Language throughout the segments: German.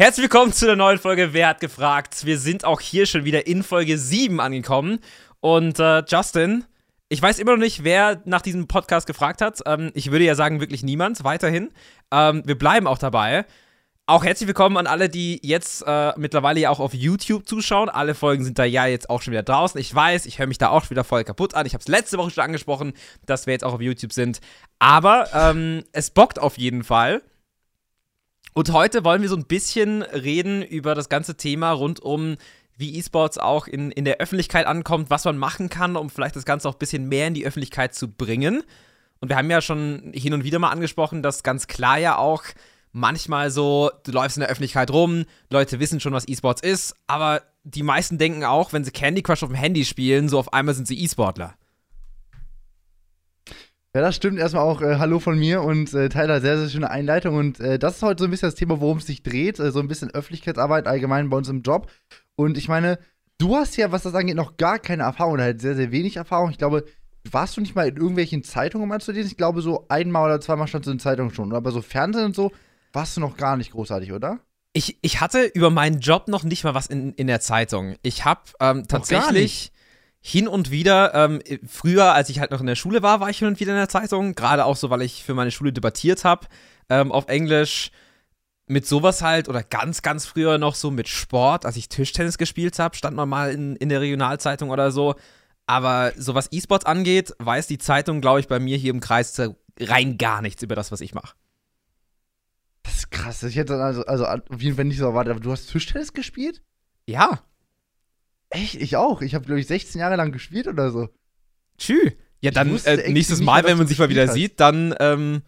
Herzlich willkommen zu der neuen Folge Wer hat gefragt? Wir sind auch hier schon wieder in Folge 7 angekommen. Und äh, Justin, ich weiß immer noch nicht, wer nach diesem Podcast gefragt hat. Ähm, ich würde ja sagen, wirklich niemand, weiterhin. Ähm, wir bleiben auch dabei. Auch herzlich willkommen an alle, die jetzt äh, mittlerweile ja auch auf YouTube zuschauen. Alle Folgen sind da ja jetzt auch schon wieder draußen. Ich weiß, ich höre mich da auch schon wieder voll kaputt an. Ich habe es letzte Woche schon angesprochen, dass wir jetzt auch auf YouTube sind. Aber ähm, es bockt auf jeden Fall. Und heute wollen wir so ein bisschen reden über das ganze Thema rund um, wie E-Sports auch in, in der Öffentlichkeit ankommt, was man machen kann, um vielleicht das Ganze auch ein bisschen mehr in die Öffentlichkeit zu bringen. Und wir haben ja schon hin und wieder mal angesprochen, dass ganz klar ja auch manchmal so, du läufst in der Öffentlichkeit rum, Leute wissen schon, was E-Sports ist, aber die meisten denken auch, wenn sie Candy Crush auf dem Handy spielen, so auf einmal sind sie E-Sportler. Ja, das stimmt. Erstmal auch äh, Hallo von mir und äh, Tyler, sehr, sehr schöne Einleitung. Und äh, das ist heute so ein bisschen das Thema, worum es sich dreht. Äh, so ein bisschen Öffentlichkeitsarbeit allgemein bei uns im Job. Und ich meine, du hast ja, was das angeht, noch gar keine Erfahrung oder halt sehr, sehr wenig Erfahrung. Ich glaube, warst du nicht mal in irgendwelchen Zeitungen mal zu lesen? Ich glaube, so einmal oder zweimal stand du in Zeitungen schon. Aber so Fernsehen und so warst du noch gar nicht großartig, oder? Ich, ich hatte über meinen Job noch nicht mal was in, in der Zeitung. Ich habe ähm, tatsächlich hin und wieder, ähm, früher, als ich halt noch in der Schule war, war ich hin und wieder in der Zeitung. Gerade auch so, weil ich für meine Schule debattiert habe ähm, auf Englisch. Mit sowas halt, oder ganz, ganz früher noch so mit Sport, als ich Tischtennis gespielt habe, stand man mal in, in der Regionalzeitung oder so. Aber so was E-Sports angeht, weiß die Zeitung, glaube ich, bei mir hier im Kreis rein gar nichts über das, was ich mache. Das ist krass. Ich hätte also, also auf jeden Fall nicht so erwartet. Aber du hast Tischtennis gespielt? Ja. Echt? Ich auch. Ich habe, glaube ich, 16 Jahre lang gespielt oder so. Tschü. Ja, dann äh, nächstes Mal, wenn man sich mal wieder hast. sieht, dann ähm,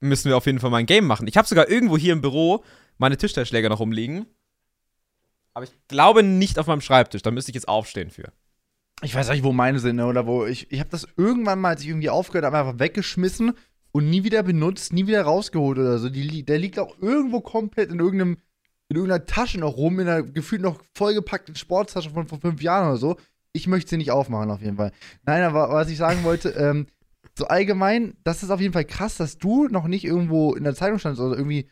müssen wir auf jeden Fall mal ein Game machen. Ich habe sogar irgendwo hier im Büro meine Tischtennisschläger noch rumliegen. Aber ich glaube nicht auf meinem Schreibtisch. Da müsste ich jetzt aufstehen für. Ich weiß nicht, wo meine sind, ne? oder wo. Ich, ich habe das irgendwann mal, als ich irgendwie aufgehört habe, einfach weggeschmissen und nie wieder benutzt, nie wieder rausgeholt oder so. Die, der liegt auch irgendwo komplett in irgendeinem in irgendeiner Tasche noch rum, in einer gefühlt noch vollgepackten Sporttasche von vor fünf Jahren oder so. Ich möchte sie nicht aufmachen, auf jeden Fall. Nein, aber was ich sagen wollte, ähm, so allgemein, das ist auf jeden Fall krass, dass du noch nicht irgendwo in der Zeitung standst oder irgendwie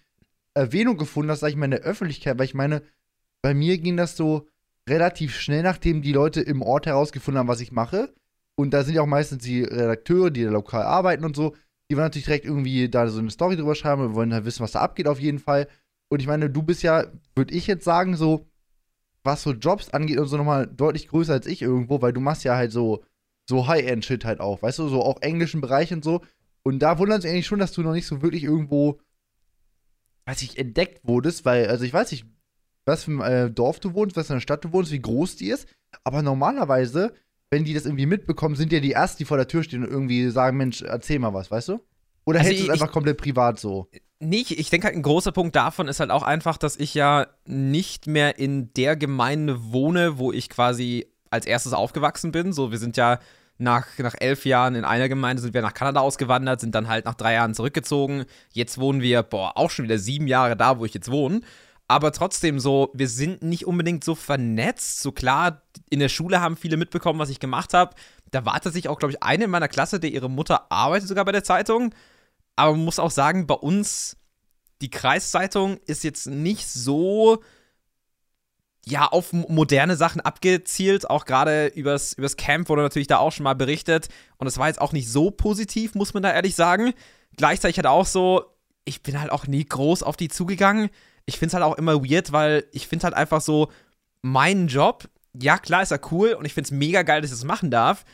Erwähnung gefunden hast, sag ich mal, in der Öffentlichkeit, weil ich meine, bei mir ging das so relativ schnell, nachdem die Leute im Ort herausgefunden haben, was ich mache. Und da sind ja auch meistens die Redakteure, die da lokal arbeiten und so. Die wollen natürlich direkt irgendwie da so eine Story drüber schreiben und wollen halt wissen, was da abgeht, auf jeden Fall. Und ich meine, du bist ja, würde ich jetzt sagen, so, was so Jobs angeht und so nochmal deutlich größer als ich irgendwo, weil du machst ja halt so, so High-End-Shit halt auch, weißt du, so auch englischen Bereich und so. Und da wundert es eigentlich schon, dass du noch nicht so wirklich irgendwo, weiß ich, entdeckt wurdest, weil, also ich weiß nicht, was für ein äh, Dorf du wohnst, was für eine Stadt du wohnst, wie groß die ist. Aber normalerweise, wenn die das irgendwie mitbekommen, sind ja die Ersten, die vor der Tür stehen und irgendwie sagen, Mensch, erzähl mal was, weißt du? Oder also hältst du es einfach komplett privat so? Nicht. Ich denke halt, ein großer Punkt davon ist halt auch einfach, dass ich ja nicht mehr in der Gemeinde wohne, wo ich quasi als erstes aufgewachsen bin. So, wir sind ja nach, nach elf Jahren in einer Gemeinde sind wir nach Kanada ausgewandert, sind dann halt nach drei Jahren zurückgezogen. Jetzt wohnen wir, boah, auch schon wieder sieben Jahre da, wo ich jetzt wohne. Aber trotzdem so, wir sind nicht unbedingt so vernetzt. So klar, in der Schule haben viele mitbekommen, was ich gemacht habe. Da war tatsächlich auch, glaube ich, eine in meiner Klasse, der ihre Mutter arbeitet sogar bei der Zeitung. Aber man muss auch sagen, bei uns, die Kreiszeitung ist jetzt nicht so ja, auf moderne Sachen abgezielt. Auch gerade übers, übers Camp wurde natürlich da auch schon mal berichtet. Und es war jetzt auch nicht so positiv, muss man da ehrlich sagen. Gleichzeitig hat auch so, ich bin halt auch nie groß auf die zugegangen. Ich finde es halt auch immer weird, weil ich finde halt einfach so, mein Job, ja klar ist er cool und ich finde es mega geil, dass ich das machen darf.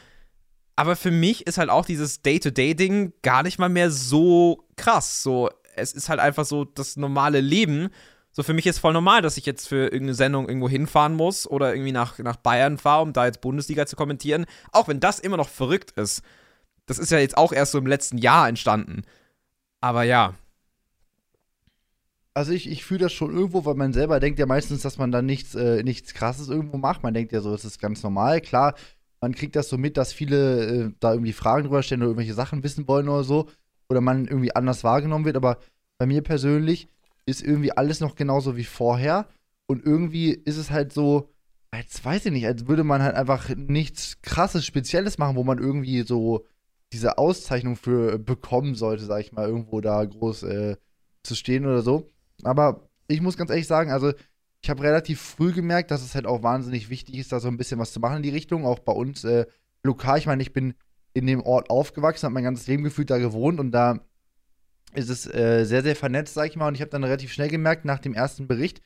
Aber für mich ist halt auch dieses Day-to-Day-Ding gar nicht mal mehr so krass. So, es ist halt einfach so das normale Leben. So, für mich ist voll normal, dass ich jetzt für irgendeine Sendung irgendwo hinfahren muss oder irgendwie nach, nach Bayern fahre, um da jetzt Bundesliga zu kommentieren. Auch wenn das immer noch verrückt ist. Das ist ja jetzt auch erst so im letzten Jahr entstanden. Aber ja. Also ich, ich fühle das schon irgendwo, weil man selber denkt ja meistens, dass man da nichts, äh, nichts krasses irgendwo macht. Man denkt ja so, es ist ganz normal. Klar, man kriegt das so mit, dass viele äh, da irgendwie Fragen drüber stellen oder irgendwelche Sachen wissen wollen oder so. Oder man irgendwie anders wahrgenommen wird. Aber bei mir persönlich ist irgendwie alles noch genauso wie vorher. Und irgendwie ist es halt so, als weiß ich nicht, als würde man halt einfach nichts krasses, Spezielles machen, wo man irgendwie so diese Auszeichnung für bekommen sollte, sag ich mal, irgendwo da groß äh, zu stehen oder so. Aber ich muss ganz ehrlich sagen, also ich habe relativ früh gemerkt, dass es halt auch wahnsinnig wichtig ist, da so ein bisschen was zu machen in die Richtung. Auch bei uns äh, lokal. Ich meine, ich bin in dem Ort aufgewachsen, habe mein ganzes Leben gefühlt da gewohnt und da ist es äh, sehr, sehr vernetzt, sag ich mal. Und ich habe dann relativ schnell gemerkt, nach dem ersten Bericht,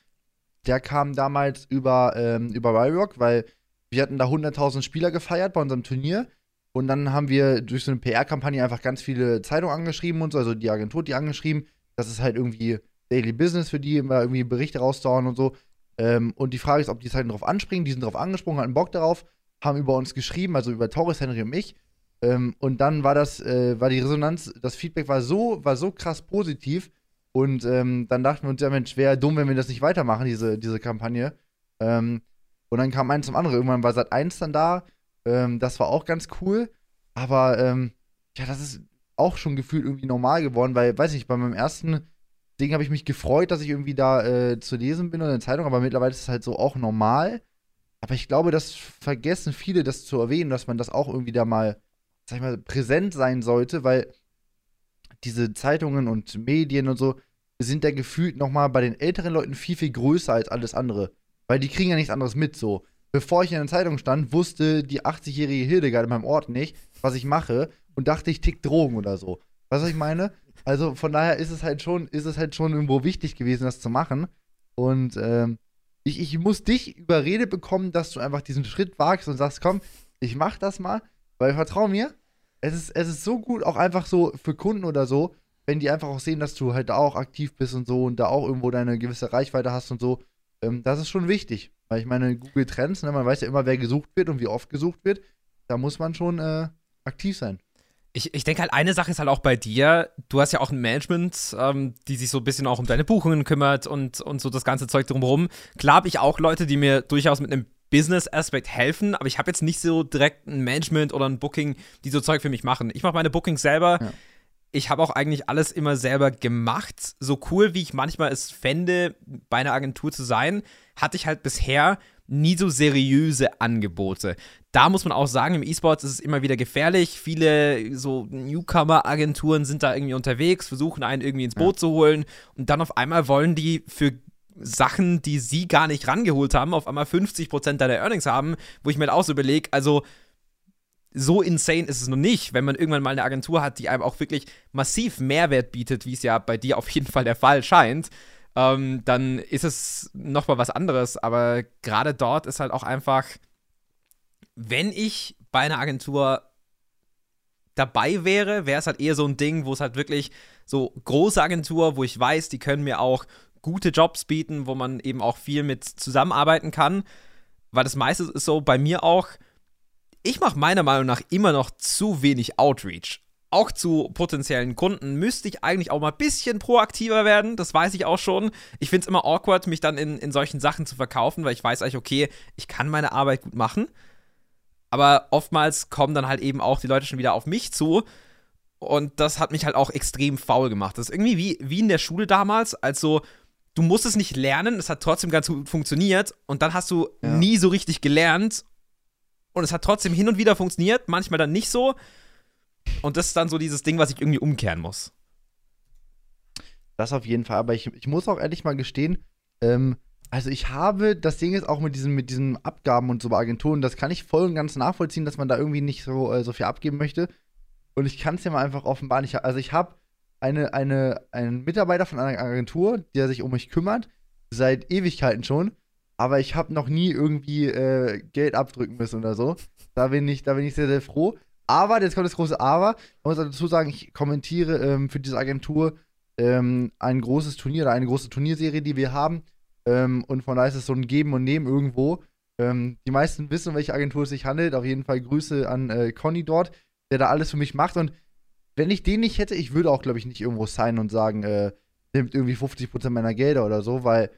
der kam damals über, ähm, über Ryrock, weil wir hatten da 100.000 Spieler gefeiert bei unserem Turnier. Und dann haben wir durch so eine PR-Kampagne einfach ganz viele Zeitungen angeschrieben und so, also die Agentur die angeschrieben. Das ist halt irgendwie Daily Business für die, immer irgendwie Berichte rausdauern und so. Ähm, und die Frage ist, ob die Zeitungen darauf anspringen. Die sind darauf angesprungen, hatten Bock darauf, haben über uns geschrieben, also über Torres, Henry und mich. Ähm, und dann war das, äh, war die Resonanz, das Feedback war so, war so krass positiv. Und ähm, dann dachten wir uns, ja Mensch, wäre dumm, wenn wir das nicht weitermachen, diese, diese Kampagne. Ähm, und dann kam eins zum anderen. Irgendwann war seit eins dann da. Ähm, das war auch ganz cool. Aber ähm, ja, das ist auch schon gefühlt irgendwie normal geworden, weil, weiß ich, bei meinem ersten Ding habe ich mich gefreut, dass ich irgendwie da äh, zu lesen bin oder in der Zeitung, aber mittlerweile ist es halt so auch normal. Aber ich glaube, das vergessen viele, das zu erwähnen, dass man das auch irgendwie da mal, sag ich mal, präsent sein sollte, weil diese Zeitungen und Medien und so sind da gefühlt nochmal bei den älteren Leuten viel, viel größer als alles andere. Weil die kriegen ja nichts anderes mit so. Bevor ich in der Zeitung stand, wusste die 80-jährige Hildegard in meinem Ort nicht, was ich mache und dachte, ich tick Drogen oder so. Weißt du, was ich meine? Also von daher ist es halt schon, ist es halt schon irgendwo wichtig gewesen, das zu machen. Und ähm, ich, ich muss dich überredet bekommen, dass du einfach diesen Schritt wagst und sagst, komm, ich mach das mal, weil vertrau mir, es ist, es ist so gut, auch einfach so für Kunden oder so, wenn die einfach auch sehen, dass du halt da auch aktiv bist und so und da auch irgendwo deine gewisse Reichweite hast und so. Ähm, das ist schon wichtig. Weil ich meine, Google Trends, ne, man weiß ja immer, wer gesucht wird und wie oft gesucht wird. Da muss man schon äh, aktiv sein. Ich, ich denke halt, eine Sache ist halt auch bei dir, du hast ja auch ein Management, ähm, die sich so ein bisschen auch um deine Buchungen kümmert und, und so das ganze Zeug drumherum. Klar habe ich auch Leute, die mir durchaus mit einem Business-Aspekt helfen, aber ich habe jetzt nicht so direkt ein Management oder ein Booking, die so Zeug für mich machen. Ich mache meine Bookings selber. Ja. Ich habe auch eigentlich alles immer selber gemacht. So cool, wie ich manchmal es fände, bei einer Agentur zu sein, hatte ich halt bisher nie so seriöse Angebote. Da muss man auch sagen, im E-Sports ist es immer wieder gefährlich. Viele so Newcomer-Agenturen sind da irgendwie unterwegs, versuchen einen irgendwie ins Boot ja. zu holen und dann auf einmal wollen die für Sachen, die sie gar nicht rangeholt haben, auf einmal 50% deiner Earnings haben, wo ich mir halt auch so überlege, also so insane ist es noch nicht, wenn man irgendwann mal eine Agentur hat, die einem auch wirklich massiv Mehrwert bietet, wie es ja bei dir auf jeden Fall der Fall scheint ähm, dann ist es nochmal was anderes. Aber gerade dort ist halt auch einfach, wenn ich bei einer Agentur dabei wäre, wäre es halt eher so ein Ding, wo es halt wirklich so große Agentur, wo ich weiß, die können mir auch gute Jobs bieten, wo man eben auch viel mit zusammenarbeiten kann. Weil das meiste ist so bei mir auch, ich mache meiner Meinung nach immer noch zu wenig Outreach auch zu potenziellen Kunden müsste ich eigentlich auch mal ein bisschen proaktiver werden. Das weiß ich auch schon. Ich finde es immer awkward, mich dann in, in solchen Sachen zu verkaufen, weil ich weiß eigentlich, okay, ich kann meine Arbeit gut machen. Aber oftmals kommen dann halt eben auch die Leute schon wieder auf mich zu. Und das hat mich halt auch extrem faul gemacht. Das ist irgendwie wie, wie in der Schule damals, also du musst es nicht lernen, es hat trotzdem ganz gut funktioniert und dann hast du ja. nie so richtig gelernt und es hat trotzdem hin und wieder funktioniert, manchmal dann nicht so. Und das ist dann so dieses Ding, was ich irgendwie umkehren muss. Das auf jeden Fall. Aber ich, ich muss auch ehrlich mal gestehen, ähm, also ich habe, das Ding ist auch mit diesen, mit diesen Abgaben und so bei Agenturen, das kann ich voll und ganz nachvollziehen, dass man da irgendwie nicht so, äh, so viel abgeben möchte. Und ich kann es ja mal einfach offenbaren. Ich, also ich habe eine, eine, einen Mitarbeiter von einer Agentur, der sich um mich kümmert, seit Ewigkeiten schon. Aber ich habe noch nie irgendwie äh, Geld abdrücken müssen oder so. Da bin ich, da bin ich sehr, sehr froh. Aber, jetzt kommt das große Aber. Man muss dazu sagen, ich kommentiere ähm, für diese Agentur ähm, ein großes Turnier oder eine große Turnierserie, die wir haben. Ähm, und von daher ist es so ein Geben und Nehmen irgendwo. Ähm, die meisten wissen, um welche Agentur es sich handelt. Auf jeden Fall Grüße an äh, Conny dort, der da alles für mich macht. Und wenn ich den nicht hätte, ich würde auch, glaube ich, nicht irgendwo sein und sagen, äh, nimmt irgendwie 50% meiner Gelder oder so, weil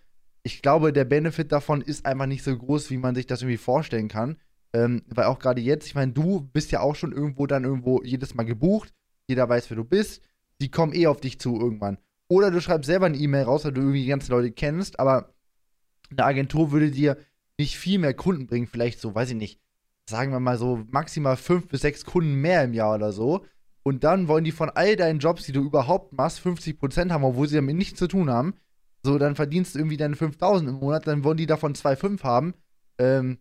ich glaube, der Benefit davon ist einfach nicht so groß, wie man sich das irgendwie vorstellen kann. Ähm, weil auch gerade jetzt, ich meine, du bist ja auch schon irgendwo dann irgendwo jedes Mal gebucht. Jeder weiß, wer du bist. Die kommen eh auf dich zu irgendwann. Oder du schreibst selber eine E-Mail raus, weil du irgendwie die ganzen Leute kennst, aber eine Agentur würde dir nicht viel mehr Kunden bringen. Vielleicht so, weiß ich nicht, sagen wir mal so maximal fünf bis sechs Kunden mehr im Jahr oder so. Und dann wollen die von all deinen Jobs, die du überhaupt machst, 50% haben, obwohl sie damit nichts zu tun haben. So, dann verdienst du irgendwie deine 5000 im Monat, dann wollen die davon 2,5 haben. Ähm,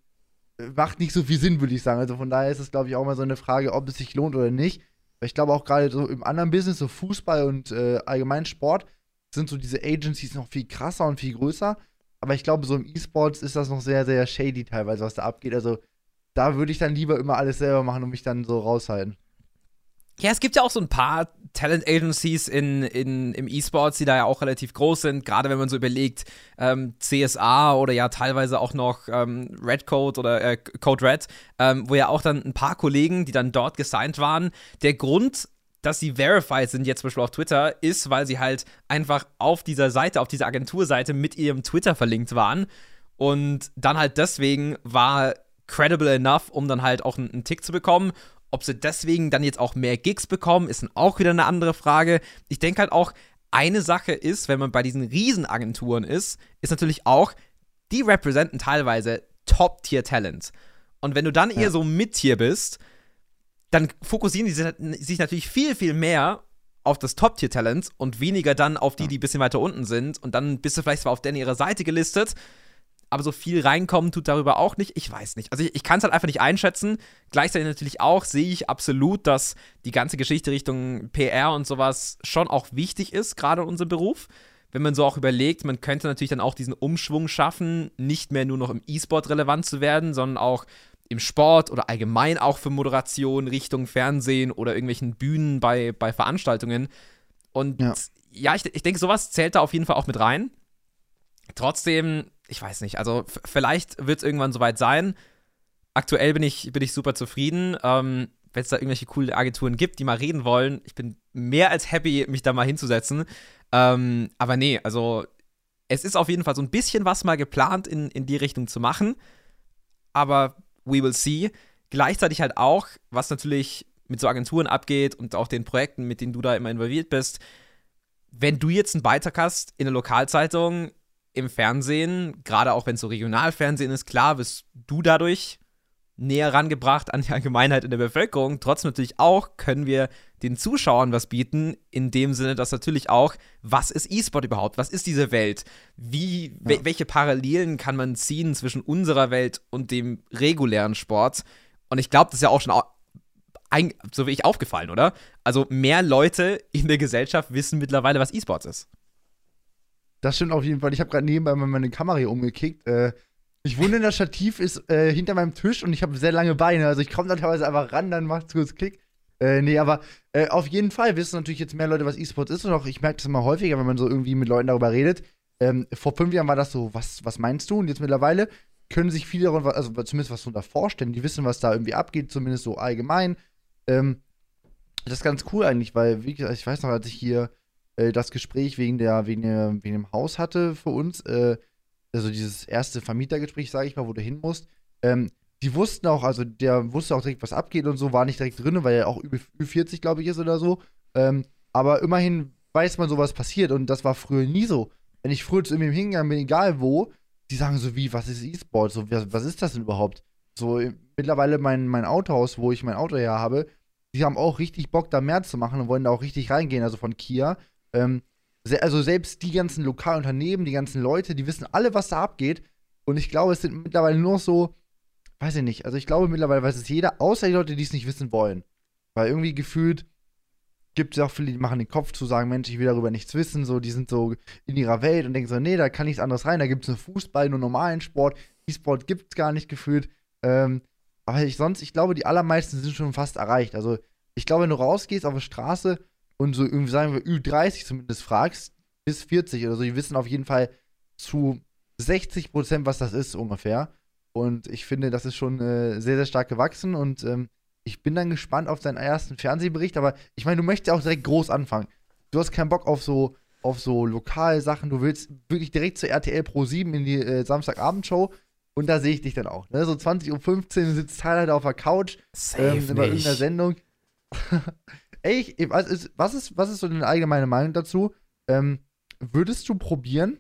macht nicht so viel Sinn, würde ich sagen. Also von daher ist es, glaube ich, auch mal so eine Frage, ob es sich lohnt oder nicht. Weil ich glaube auch gerade so im anderen Business, so Fußball und äh, allgemein Sport, sind so diese Agencies noch viel krasser und viel größer. Aber ich glaube, so im E-Sports ist das noch sehr, sehr shady teilweise, was da abgeht. Also da würde ich dann lieber immer alles selber machen und mich dann so raushalten. Ja, es gibt ja auch so ein paar Talent Agencies in, in, im E-Sports, die da ja auch relativ groß sind, gerade wenn man so überlegt, ähm, CSA oder ja teilweise auch noch ähm, Red Code oder äh, Code Red, ähm, wo ja auch dann ein paar Kollegen, die dann dort gesigned waren. Der Grund, dass sie verified sind jetzt zum Beispiel auf Twitter, ist, weil sie halt einfach auf dieser Seite, auf dieser Agenturseite mit ihrem Twitter verlinkt waren. Und dann halt deswegen war credible enough, um dann halt auch einen, einen Tick zu bekommen. Ob sie deswegen dann jetzt auch mehr Gigs bekommen, ist dann auch wieder eine andere Frage. Ich denke halt auch, eine Sache ist, wenn man bei diesen Riesenagenturen ist, ist natürlich auch, die representen teilweise Top-Tier-Talent. Und wenn du dann ja. eher so Mid-Tier bist, dann fokussieren die sich natürlich viel, viel mehr auf das Top-Tier-Talent und weniger dann auf die, die ein bisschen weiter unten sind. Und dann bist du vielleicht zwar auf denen ihrer Seite gelistet, aber so viel reinkommen tut darüber auch nicht. Ich weiß nicht. Also ich, ich kann es halt einfach nicht einschätzen. Gleichzeitig natürlich auch sehe ich absolut, dass die ganze Geschichte Richtung PR und sowas schon auch wichtig ist, gerade in unserem Beruf. Wenn man so auch überlegt, man könnte natürlich dann auch diesen Umschwung schaffen, nicht mehr nur noch im E-Sport relevant zu werden, sondern auch im Sport oder allgemein auch für Moderation Richtung Fernsehen oder irgendwelchen Bühnen bei, bei Veranstaltungen. Und ja, ja ich, ich denke, sowas zählt da auf jeden Fall auch mit rein. Trotzdem ich weiß nicht, also vielleicht wird es irgendwann soweit sein. Aktuell bin ich, bin ich super zufrieden. Ähm, Wenn es da irgendwelche coole Agenturen gibt, die mal reden wollen, ich bin mehr als happy, mich da mal hinzusetzen. Ähm, aber nee, also es ist auf jeden Fall so ein bisschen was mal geplant, in, in die Richtung zu machen. Aber we will see. Gleichzeitig halt auch, was natürlich mit so Agenturen abgeht und auch den Projekten, mit denen du da immer involviert bist. Wenn du jetzt einen Beitrag hast in der Lokalzeitung, im Fernsehen, gerade auch wenn es so Regionalfernsehen ist, klar, wirst du dadurch näher rangebracht an die Allgemeinheit in der Bevölkerung. Trotzdem natürlich auch können wir den Zuschauern was bieten, in dem Sinne, dass natürlich auch, was ist E-Sport überhaupt? Was ist diese Welt? Wie, ja. wel welche Parallelen kann man ziehen zwischen unserer Welt und dem regulären Sport? Und ich glaube, das ist ja auch schon so wie ich aufgefallen, oder? Also mehr Leute in der Gesellschaft wissen mittlerweile, was E-Sports ist. Das stimmt auf jeden Fall. Ich habe gerade nebenbei meine Kamera hier umgekickt. Äh, ich wundere, das Stativ ist äh, hinter meinem Tisch und ich habe sehr lange Beine. Also ich komme da teilweise einfach ran, dann macht es kurz Klick. Äh, nee, aber äh, auf jeden Fall wissen natürlich jetzt mehr Leute, was E-Sports ist. Und auch ich merke das immer häufiger, wenn man so irgendwie mit Leuten darüber redet. Ähm, vor fünf Jahren war das so, was, was meinst du? Und jetzt mittlerweile können sich viele darunter, also zumindest was darunter vorstellen. Die wissen, was da irgendwie abgeht, zumindest so allgemein. Ähm, das ist ganz cool eigentlich, weil, wie gesagt, ich weiß noch, als ich hier äh, das Gespräch wegen, der, wegen, der, wegen dem Haus hatte für uns, äh, also dieses erste Vermietergespräch, sage ich mal, wo du hin musst, ähm, die wussten auch, also der wusste auch direkt, was abgeht und so, war nicht direkt drin, weil er auch über 40, glaube ich, ist oder so. Ähm, aber immerhin weiß man so, was passiert und das war früher nie so. Wenn ich früher zu ihm hingegangen bin, egal wo, die sagen so wie, was ist E-Sport? So, was, was, ist das denn überhaupt? So, mittlerweile mein, mein Autohaus, wo ich mein Auto her habe, die haben auch richtig Bock, da mehr zu machen und wollen da auch richtig reingehen, also von Kia. Ähm, also selbst die ganzen Lokalunternehmen, die ganzen Leute, die wissen alle, was da abgeht. Und ich glaube, es sind mittlerweile nur so, weiß ich nicht, also ich glaube mittlerweile weiß es jeder, außer die Leute, die es nicht wissen wollen. Weil irgendwie gefühlt gibt es auch viele, die machen den Kopf zu sagen, Mensch, ich will darüber nichts wissen, so, die sind so in ihrer Welt und denken so, nee, da kann nichts anderes rein, da gibt es nur Fußball, nur normalen Sport, E-Sport gibt es gar nicht gefühlt. Ähm, aber ich sonst, ich glaube, die allermeisten sind schon fast erreicht. Also ich glaube, wenn du rausgehst auf die Straße und so irgendwie sagen wir Ü30 zumindest fragst, bis 40 oder so, die wissen auf jeden Fall zu 60 Prozent, was das ist ungefähr. Und ich finde, das ist schon äh, sehr, sehr stark gewachsen und ähm, ich bin dann gespannt auf seinen ersten Fernsehbericht, aber ich meine, du möchtest ja auch direkt groß anfangen. Du hast keinen Bock auf so, auf so Lokalsachen, du willst wirklich direkt zur RTL Pro 7 in die äh, Samstagabendshow und da sehe ich dich dann auch. Ne? So 20.15 Uhr sitzt Tyler da auf der Couch ähm, bei irgendeiner Sendung. Ey, was, ist, was, ist, was ist so deine allgemeine Meinung dazu? Ähm, würdest du probieren,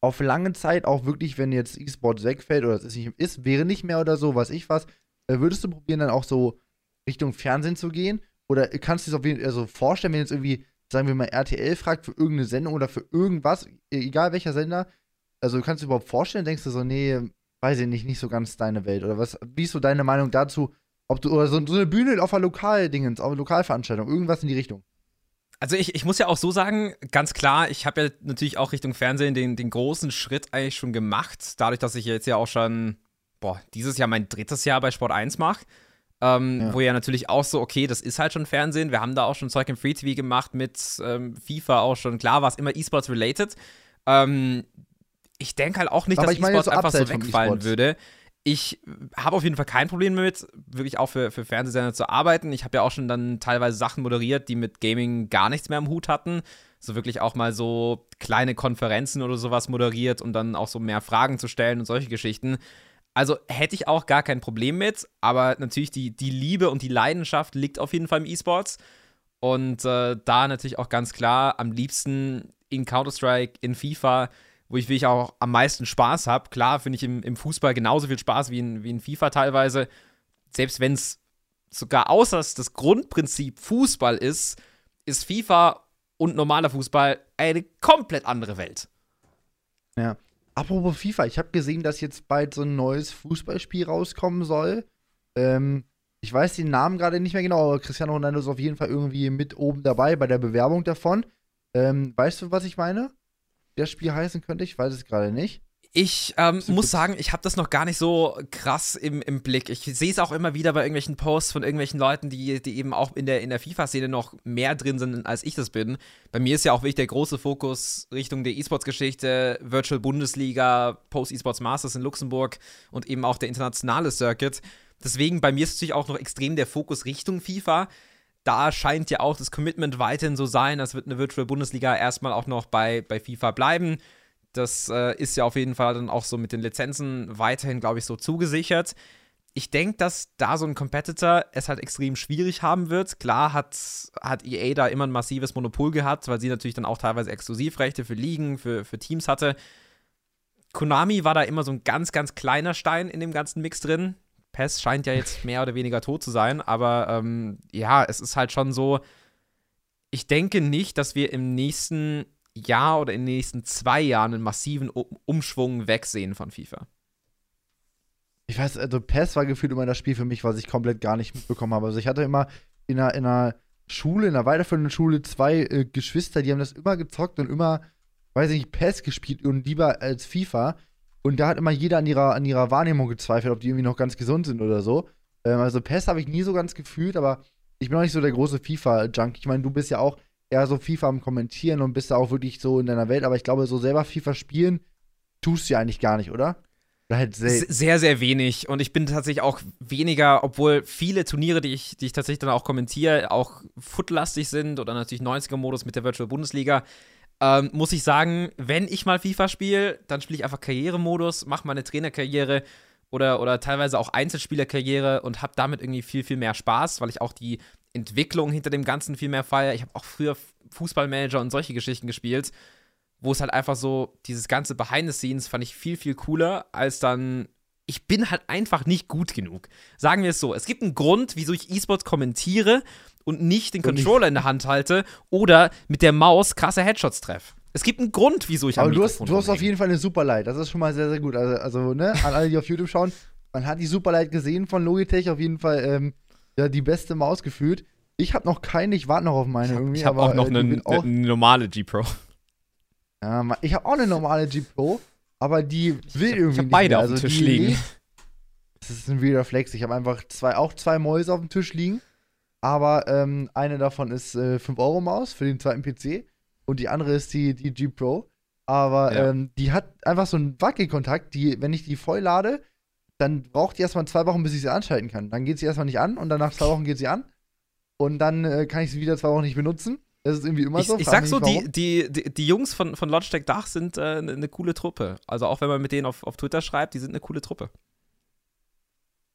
auf lange Zeit auch wirklich, wenn jetzt E-Sport wegfällt oder es nicht ist, wäre nicht mehr oder so, was ich was, äh, würdest du probieren, dann auch so Richtung Fernsehen zu gehen? Oder kannst du dir das auf jeden, also vorstellen, wenn jetzt irgendwie sagen wir mal, RTL fragt für irgendeine Sendung oder für irgendwas, e-, egal welcher Sender, also kannst du dir überhaupt vorstellen, denkst du so, nee, weiß ich nicht, nicht so ganz deine Welt oder was, wie ist so deine Meinung dazu, ob du, oder so, so eine Bühne auf einer Lokaldingens, auf einer Lokalveranstaltung, irgendwas in die Richtung? Also ich, ich muss ja auch so sagen, ganz klar, ich habe ja natürlich auch Richtung Fernsehen den, den großen Schritt eigentlich schon gemacht, dadurch, dass ich jetzt ja auch schon, boah, dieses Jahr mein drittes Jahr bei Sport 1 mache. Ähm, ja. Wo ja natürlich auch so, okay, das ist halt schon Fernsehen. Wir haben da auch schon Zeug im Free TV gemacht mit ähm, FIFA auch schon. Klar war es immer E-Sports related. Ähm, ich denke halt auch nicht, Aber dass E-Sports so einfach so wegfallen e würde. Ich habe auf jeden Fall kein Problem damit, wirklich auch für, für Fernsehsender zu arbeiten. Ich habe ja auch schon dann teilweise Sachen moderiert, die mit Gaming gar nichts mehr am Hut hatten. So wirklich auch mal so kleine Konferenzen oder sowas moderiert, um dann auch so mehr Fragen zu stellen und solche Geschichten. Also hätte ich auch gar kein Problem mit, aber natürlich die, die Liebe und die Leidenschaft liegt auf jeden Fall im E-Sports. Und äh, da natürlich auch ganz klar am liebsten in Counter-Strike, in FIFA, wo ich wirklich auch am meisten Spaß habe. Klar finde ich im, im Fußball genauso viel Spaß wie in, wie in FIFA teilweise. Selbst wenn es sogar außer das Grundprinzip Fußball ist, ist FIFA und normaler Fußball eine komplett andere Welt. Ja. Apropos FIFA, ich habe gesehen, dass jetzt bald so ein neues Fußballspiel rauskommen soll. Ähm, ich weiß den Namen gerade nicht mehr genau, aber Cristiano Ronaldo ist auf jeden Fall irgendwie mit oben dabei bei der Bewerbung davon. Ähm, weißt du, was ich meine? Das Spiel heißen könnte? Ich weiß es gerade nicht. Ich ähm, muss sagen, ich habe das noch gar nicht so krass im, im Blick. Ich sehe es auch immer wieder bei irgendwelchen Posts von irgendwelchen Leuten, die, die eben auch in der, in der FIFA-Szene noch mehr drin sind, als ich das bin. Bei mir ist ja auch wirklich der große Fokus Richtung der E-Sports-Geschichte, Virtual Bundesliga, Post-E-Sports Masters in Luxemburg und eben auch der internationale Circuit. Deswegen bei mir ist natürlich auch noch extrem der Fokus Richtung FIFA. Da scheint ja auch das Commitment weiterhin so sein, als wird eine Virtual Bundesliga erstmal auch noch bei, bei FIFA bleiben. Das äh, ist ja auf jeden Fall dann auch so mit den Lizenzen weiterhin, glaube ich, so zugesichert. Ich denke, dass da so ein Competitor es halt extrem schwierig haben wird. Klar hat, hat EA da immer ein massives Monopol gehabt, weil sie natürlich dann auch teilweise Exklusivrechte für Ligen, für, für Teams hatte. Konami war da immer so ein ganz, ganz kleiner Stein in dem ganzen Mix drin. PES scheint ja jetzt mehr oder weniger tot zu sein, aber ähm, ja, es ist halt schon so. Ich denke nicht, dass wir im nächsten Jahr oder in den nächsten zwei Jahren einen massiven Umschwung wegsehen von FIFA? Ich weiß, also PES war gefühlt immer das Spiel für mich, was ich komplett gar nicht mitbekommen habe. Also ich hatte immer in einer, in einer Schule, in einer weiterführenden Schule zwei äh, Geschwister, die haben das immer gezockt und immer, weiß ich nicht, PES gespielt und lieber als FIFA. Und da hat immer jeder an ihrer, an ihrer Wahrnehmung gezweifelt, ob die irgendwie noch ganz gesund sind oder so. Ähm, also PES habe ich nie so ganz gefühlt, aber ich bin auch nicht so der große FIFA-Junk. Ich meine, du bist ja auch eher so FIFA am Kommentieren und bist da auch wirklich so in deiner Welt. Aber ich glaube, so selber FIFA spielen tust du ja eigentlich gar nicht, oder? Halt sehr, sehr wenig. Und ich bin tatsächlich auch weniger, obwohl viele Turniere, die ich, die ich tatsächlich dann auch kommentiere, auch footlastig sind oder natürlich 90er-Modus mit der Virtual Bundesliga. Ähm, muss ich sagen, wenn ich mal FIFA spiele, dann spiele ich einfach Karrieremodus, mache meine Trainerkarriere oder, oder teilweise auch Einzelspielerkarriere und habe damit irgendwie viel, viel mehr Spaß, weil ich auch die Entwicklung hinter dem Ganzen viel mehr feiere. Ich habe auch früher Fußballmanager und solche Geschichten gespielt, wo es halt einfach so, dieses ganze Behind the Scenes fand ich viel, viel cooler, als dann. Ich bin halt einfach nicht gut genug. Sagen wir es so. Es gibt einen Grund, wieso ich E-Sports kommentiere und nicht den Controller in der Hand halte oder mit der Maus krasse Headshots treffe. Es gibt einen Grund, wieso ich Aber du hast, du hast auf jeden Fall eine Superlight. Das ist schon mal sehr, sehr gut. Also, also ne, an alle, die auf YouTube schauen, man hat die Superlight gesehen von Logitech. Auf jeden Fall ähm, ja, die beste Maus gefühlt. Ich habe noch keine, ich warte noch auf meine ich irgendwie. Ich habe auch noch äh, eine, auch, eine, normale G Pro. Ja, ich habe auch eine normale G Pro, aber die will ich irgendwie ich hab beide mehr. auf dem also Tisch liegen. Das ist ein weirder Flex. Ich habe einfach zwei, auch zwei Mäuse auf dem Tisch liegen. Aber ähm, eine davon ist äh, 5-Euro-Maus für den zweiten PC und die andere ist die, die G Pro. Aber ja. ähm, die hat einfach so einen Wackelkontakt, die, wenn ich die voll lade, dann braucht die erstmal zwei Wochen, bis ich sie anschalten kann. Dann geht sie erstmal nicht an und dann nach zwei Wochen geht sie an. Und dann äh, kann ich sie wieder zwei Wochen nicht benutzen. Das ist irgendwie immer ich, so. Ich sag so, die, die, die, die, Jungs von, von Logitech Dach sind äh, eine ne coole Truppe. Also auch wenn man mit denen auf, auf Twitter schreibt, die sind eine coole Truppe.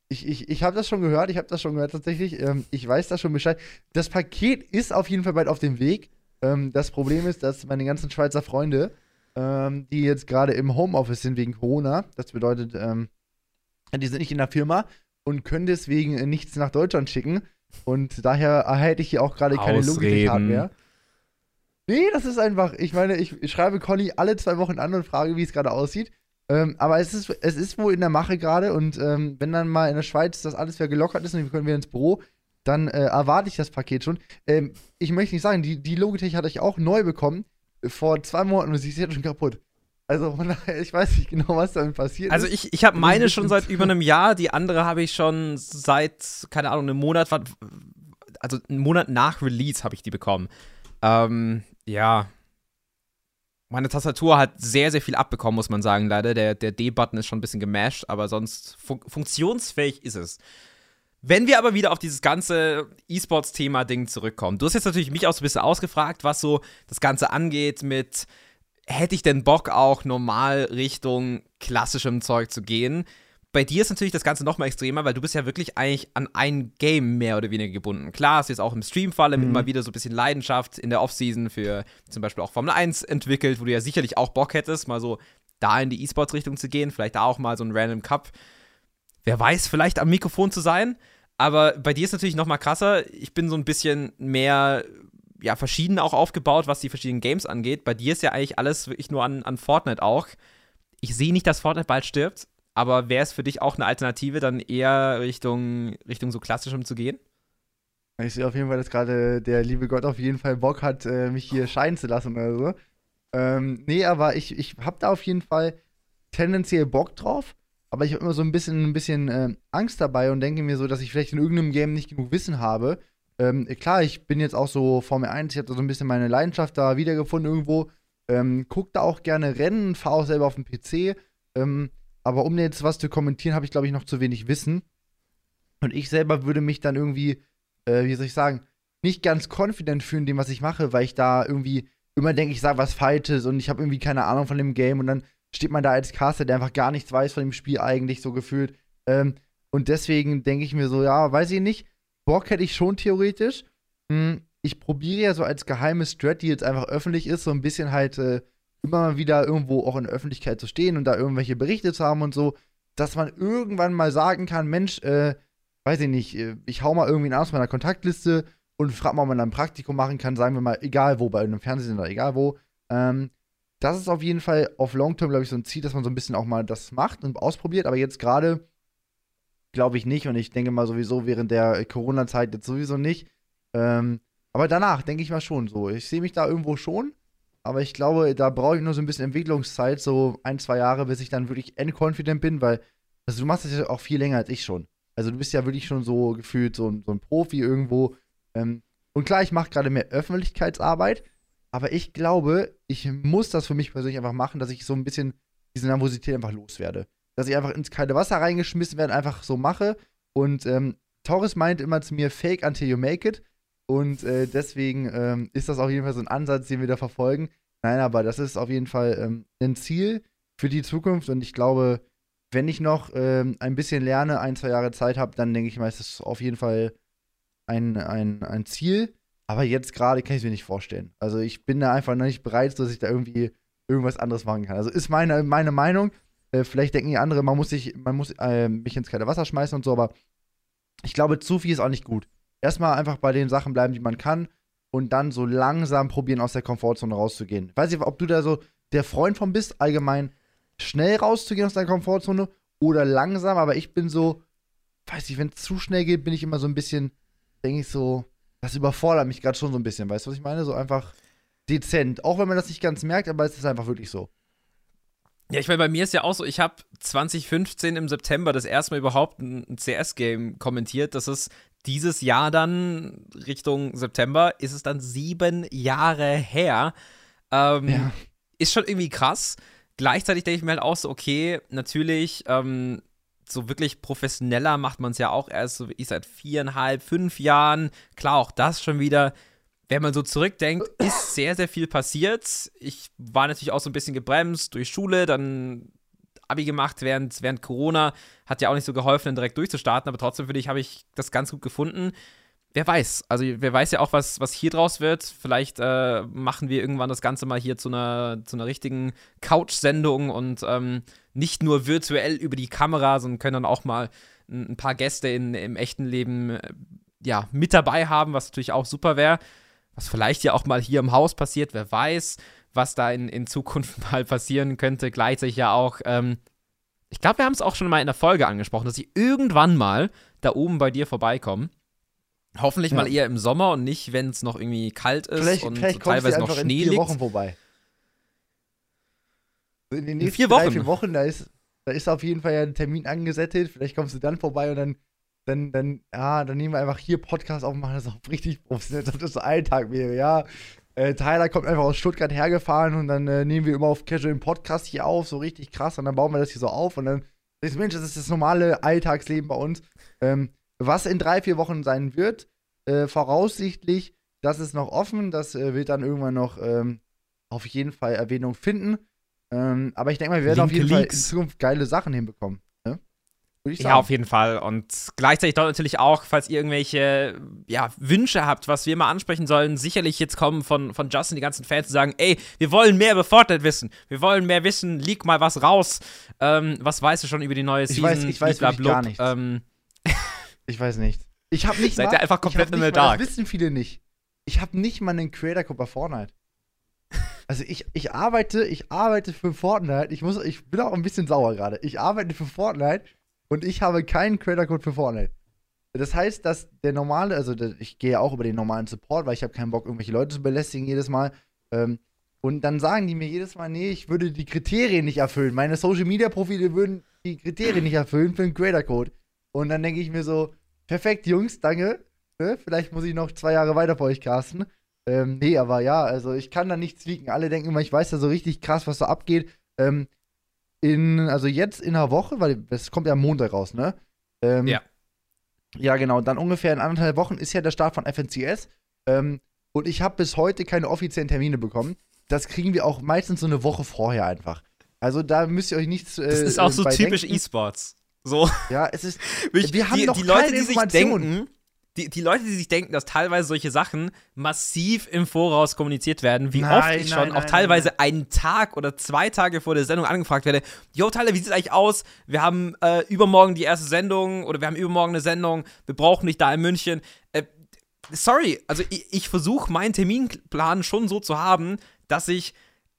Ich, ich, ich habe das schon gehört, ich habe das schon gehört tatsächlich. Ähm, ich weiß da schon Bescheid. Das Paket ist auf jeden Fall bald auf dem Weg. Ähm, das Problem ist, dass meine ganzen Schweizer Freunde, ähm, die jetzt gerade im Homeoffice sind wegen Corona, das bedeutet, ähm, die sind nicht in der Firma und können deswegen nichts nach Deutschland schicken. Und daher erhalte ich hier auch gerade keine Logitech-Hardware. Nee, das ist einfach, ich meine, ich, ich schreibe Conny alle zwei Wochen an und frage, wie es gerade aussieht. Ähm, aber es ist, es ist wohl in der Mache gerade und ähm, wenn dann mal in der Schweiz das alles wieder gelockert ist und wir können wieder ins Büro, dann äh, erwarte ich das Paket schon. Ähm, ich möchte nicht sagen, die, die Logitech hatte ich auch neu bekommen vor zwei Monaten und sie ist jetzt schon kaputt. Also ich weiß nicht genau, was damit passiert also ist. Also ich, ich habe meine schon seit über einem Jahr, die andere habe ich schon seit, keine Ahnung, einem Monat, also einen Monat nach Release habe ich die bekommen. Ähm, ja. Meine Tastatur hat sehr, sehr viel abbekommen, muss man sagen, leider. Der, der D-Button ist schon ein bisschen gemasht, aber sonst fun funktionsfähig ist es. Wenn wir aber wieder auf dieses ganze E-Sports-Thema-Ding zurückkommen, du hast jetzt natürlich mich auch so ein bisschen ausgefragt, was so das Ganze angeht mit, hätte ich denn Bock auch normal Richtung klassischem Zeug zu gehen? Bei dir ist natürlich das Ganze noch mal extremer, weil du bist ja wirklich eigentlich an ein Game mehr oder weniger gebunden. Klar, hast du jetzt auch im Stream vor allem mhm. immer wieder so ein bisschen Leidenschaft in der Offseason für zum Beispiel auch Formel 1 entwickelt, wo du ja sicherlich auch Bock hättest, mal so da in die E-Sports-Richtung zu gehen, vielleicht da auch mal so ein Random Cup. Wer weiß, vielleicht am Mikrofon zu sein. Aber bei dir ist natürlich noch mal krasser. Ich bin so ein bisschen mehr ja, verschieden auch aufgebaut, was die verschiedenen Games angeht. Bei dir ist ja eigentlich alles wirklich nur an, an Fortnite auch. Ich sehe nicht, dass Fortnite bald stirbt, aber wäre es für dich auch eine Alternative, dann eher Richtung, Richtung so klassischem zu gehen? Ich sehe auf jeden Fall, dass gerade der liebe Gott auf jeden Fall Bock hat, äh, mich hier scheinen zu lassen oder so. Ähm, nee, aber ich, ich habe da auf jeden Fall tendenziell Bock drauf aber ich habe immer so ein bisschen, ein bisschen äh, Angst dabei und denke mir so, dass ich vielleicht in irgendeinem Game nicht genug Wissen habe. Ähm, klar, ich bin jetzt auch so Formel 1, ich habe da so ein bisschen meine Leidenschaft da wiedergefunden irgendwo. Ähm, guck da auch gerne Rennen, fahre auch selber auf dem PC. Ähm, aber um jetzt was zu kommentieren, habe ich, glaube ich, noch zu wenig Wissen. Und ich selber würde mich dann irgendwie, äh, wie soll ich sagen, nicht ganz confident fühlen, dem, was ich mache, weil ich da irgendwie immer denke, ich sage was Falsches und ich habe irgendwie keine Ahnung von dem Game und dann steht man da als Caster, der einfach gar nichts weiß von dem Spiel eigentlich so gefühlt. Ähm, und deswegen denke ich mir so, ja, weiß ich nicht. Bock hätte ich schon theoretisch. Hm, ich probiere ja so als geheime Strat, die jetzt einfach öffentlich ist, so ein bisschen halt äh, immer mal wieder irgendwo auch in der Öffentlichkeit zu stehen und da irgendwelche Berichte zu haben und so, dass man irgendwann mal sagen kann, Mensch, äh, weiß ich nicht, äh, ich hau mal irgendwie aus meiner Kontaktliste und frag mal, ob man da ein Praktikum machen kann, sagen wir mal, egal wo, bei einem Fernsehen oder egal wo. Ähm, das ist auf jeden Fall auf Long Term, glaube ich, so ein Ziel, dass man so ein bisschen auch mal das macht und ausprobiert. Aber jetzt gerade glaube ich nicht und ich denke mal sowieso während der Corona-Zeit jetzt sowieso nicht. Ähm, aber danach denke ich mal schon so. Ich sehe mich da irgendwo schon, aber ich glaube, da brauche ich nur so ein bisschen Entwicklungszeit, so ein, zwei Jahre, bis ich dann wirklich endconfident bin, weil also du machst das ja auch viel länger als ich schon. Also du bist ja wirklich schon so gefühlt so, so ein Profi irgendwo. Ähm, und klar, ich mache gerade mehr Öffentlichkeitsarbeit, aber ich glaube, ich muss das für mich persönlich einfach machen, dass ich so ein bisschen diese Nervosität einfach loswerde. Dass ich einfach ins kalte Wasser reingeschmissen werde, einfach so mache. Und ähm, Torres meint immer zu mir, fake until you make it. Und äh, deswegen ähm, ist das auf jeden Fall so ein Ansatz, den wir da verfolgen. Nein, aber das ist auf jeden Fall ähm, ein Ziel für die Zukunft. Und ich glaube, wenn ich noch ähm, ein bisschen lerne, ein, zwei Jahre Zeit habe, dann denke ich mal, ist das auf jeden Fall ein, ein, ein Ziel. Aber jetzt gerade kann ich es mir nicht vorstellen. Also ich bin da einfach noch nicht bereit, dass ich da irgendwie irgendwas anderes machen kann. Also ist meine, meine Meinung. Äh, vielleicht denken die andere, man muss sich, man muss äh, mich ins kalte Wasser schmeißen und so, aber ich glaube, zu viel ist auch nicht gut. Erstmal einfach bei den Sachen bleiben, die man kann und dann so langsam probieren, aus der Komfortzone rauszugehen. Ich weiß nicht, ob du da so der Freund von bist, allgemein schnell rauszugehen aus der Komfortzone oder langsam, aber ich bin so, weiß nicht, wenn es zu schnell geht, bin ich immer so ein bisschen, denke ich so, das überfordert mich gerade schon so ein bisschen, weißt du, was ich meine? So einfach dezent. Auch wenn man das nicht ganz merkt, aber es ist einfach wirklich so. Ja, ich meine, bei mir ist ja auch so, ich habe 2015 im September das erste Mal überhaupt ein CS-Game kommentiert. Das ist dieses Jahr dann, Richtung September, ist es dann sieben Jahre her. Ähm, ja. Ist schon irgendwie krass. Gleichzeitig denke ich mir halt auch so, okay, natürlich, ähm, so wirklich professioneller macht man es ja auch erst so wie ich seit viereinhalb, fünf Jahren. Klar, auch das schon wieder. Wenn man so zurückdenkt, ist sehr, sehr viel passiert. Ich war natürlich auch so ein bisschen gebremst durch Schule, dann Abi gemacht während, während Corona. Hat ja auch nicht so geholfen, dann direkt durchzustarten, aber trotzdem finde ich, habe ich das ganz gut gefunden wer weiß. Also wer weiß ja auch, was, was hier draus wird. Vielleicht äh, machen wir irgendwann das Ganze mal hier zu einer, zu einer richtigen Couch-Sendung und ähm, nicht nur virtuell über die Kamera, sondern können dann auch mal ein, ein paar Gäste in, im echten Leben äh, ja, mit dabei haben, was natürlich auch super wäre. was vielleicht ja auch mal hier im Haus passiert, wer weiß, was da in, in Zukunft mal passieren könnte. Gleichzeitig ja auch, ähm, ich glaube, wir haben es auch schon mal in der Folge angesprochen, dass ich irgendwann mal da oben bei dir vorbeikomme. Hoffentlich ja. mal eher im Sommer und nicht, wenn es noch irgendwie kalt ist vielleicht, und vielleicht teilweise noch Schnee in vier liegt. Wochen vorbei. In den nächsten in vier Wochen. Drei, vier Wochen, da ist, da ist auf jeden Fall ja ein Termin angesettet. Vielleicht kommst du dann vorbei und dann, dann, dann, ja, dann nehmen wir einfach hier Podcast auf und machen das auch richtig professionell, dass das so ein Tag wäre, ja. Äh, Tyler kommt einfach aus Stuttgart hergefahren und dann äh, nehmen wir immer auf Casual Podcast hier auf, so richtig krass, und dann bauen wir das hier so auf und dann ich, Mensch, das ist das normale Alltagsleben bei uns. Ähm, was in drei, vier Wochen sein wird, äh, voraussichtlich, das ist noch offen, das äh, wird dann irgendwann noch ähm, auf jeden Fall Erwähnung finden. Ähm, aber ich denke mal, wir werden Linke auf jeden Leaks. Fall in Zukunft geile Sachen hinbekommen. Ja, auf jeden Fall. Und gleichzeitig dort natürlich auch, falls ihr irgendwelche ja, Wünsche habt, was wir mal ansprechen sollen, sicherlich jetzt kommen von, von Justin die ganzen Fans zu sagen, ey, wir wollen mehr über Fortnite wissen. Wir wollen mehr wissen, leak mal was raus. Ähm, was weißt du schon über die neue Season? Ich weiß, ich weiß wirklich gar nichts. Ähm, ich weiß nicht. Ich habe nicht Seid mal, ihr einfach komplett in der Dark. Das wissen viele nicht. Ich habe nicht mal einen Creator Code bei Fortnite. Also ich, ich arbeite, ich arbeite für Fortnite. Ich muss, ich bin auch ein bisschen sauer gerade. Ich arbeite für Fortnite und ich habe keinen Creator Code für Fortnite. Das heißt, dass der normale, also ich gehe auch über den normalen Support, weil ich habe keinen Bock, irgendwelche Leute zu belästigen jedes Mal. Ähm, und dann sagen die mir jedes Mal, nee, ich würde die Kriterien nicht erfüllen. Meine Social Media Profile würden die Kriterien nicht erfüllen für einen Creator Code. Und dann denke ich mir so, perfekt, Jungs, danke. Ne? Vielleicht muss ich noch zwei Jahre weiter für euch casten. Ähm, nee, aber ja, also ich kann da nichts wiegen. Alle denken immer, ich weiß ja so richtig krass, was da abgeht. Ähm, in, also jetzt in einer Woche, weil es kommt ja am Montag raus, ne? Ähm, ja. Ja, genau. Dann ungefähr in anderthalb Wochen ist ja der Start von FNCS. Ähm, und ich habe bis heute keine offiziellen Termine bekommen. Das kriegen wir auch meistens so eine Woche vorher einfach. Also da müsst ihr euch nichts. Äh, das ist auch so typisch E-Sports. So. Ja, es ist. wir haben die, noch die Leute, die sich denken, die, die Leute, die sich denken, dass teilweise solche Sachen massiv im Voraus kommuniziert werden, wie nein, oft ich nein, schon nein, auch teilweise einen Tag oder zwei Tage vor der Sendung angefragt werde, Jo, Tyler, wie sieht es eigentlich aus? Wir haben äh, übermorgen die erste Sendung oder wir haben übermorgen eine Sendung, wir brauchen dich da in München. Äh, sorry, also ich, ich versuche meinen Terminplan schon so zu haben, dass ich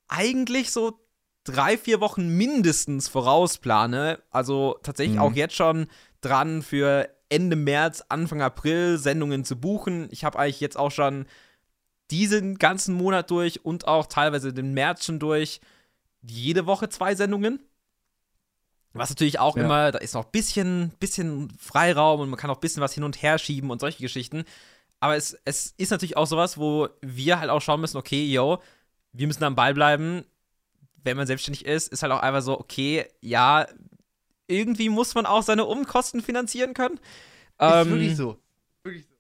eigentlich so drei, vier Wochen mindestens vorausplane. Also tatsächlich mhm. auch jetzt schon dran für Ende März, Anfang April Sendungen zu buchen. Ich habe eigentlich jetzt auch schon diesen ganzen Monat durch und auch teilweise den März schon durch jede Woche zwei Sendungen. Was natürlich auch ja. immer, da ist noch ein bisschen, bisschen Freiraum und man kann auch ein bisschen was hin und her schieben und solche Geschichten. Aber es, es ist natürlich auch sowas, wo wir halt auch schauen müssen, okay, yo, wir müssen am Ball bleiben. Wenn man selbstständig ist, ist halt auch einfach so, okay, ja, irgendwie muss man auch seine Umkosten finanzieren können. Ähm, ist wirklich so. Wirklich so.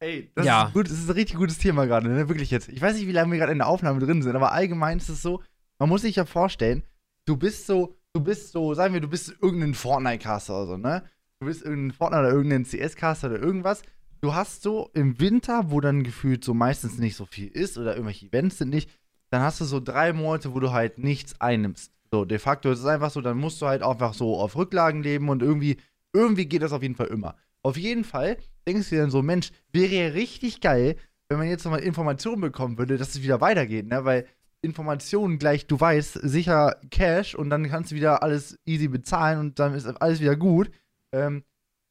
Ey, das, ja. ist gut, das ist ein richtig gutes Thema gerade, ne? Wirklich jetzt. Ich weiß nicht, wie lange wir gerade in der Aufnahme drin sind, aber allgemein ist es so, man muss sich ja vorstellen, du bist so, du bist so, sagen wir, du bist irgendein Fortnite-Caster oder so, ne? Du bist irgendein Fortnite oder irgendein CS-Caster oder irgendwas. Du hast so im Winter, wo dann gefühlt so meistens nicht so viel ist oder irgendwelche Events sind nicht, dann hast du so drei Monate, wo du halt nichts einnimmst. So, de facto ist es einfach so, dann musst du halt einfach so auf Rücklagen leben und irgendwie, irgendwie geht das auf jeden Fall immer. Auf jeden Fall denkst du dir dann so, Mensch, wäre ja richtig geil, wenn man jetzt nochmal Informationen bekommen würde, dass es wieder weitergeht, ne? Weil Informationen gleich, du weißt, sicher Cash und dann kannst du wieder alles easy bezahlen und dann ist alles wieder gut. Ähm,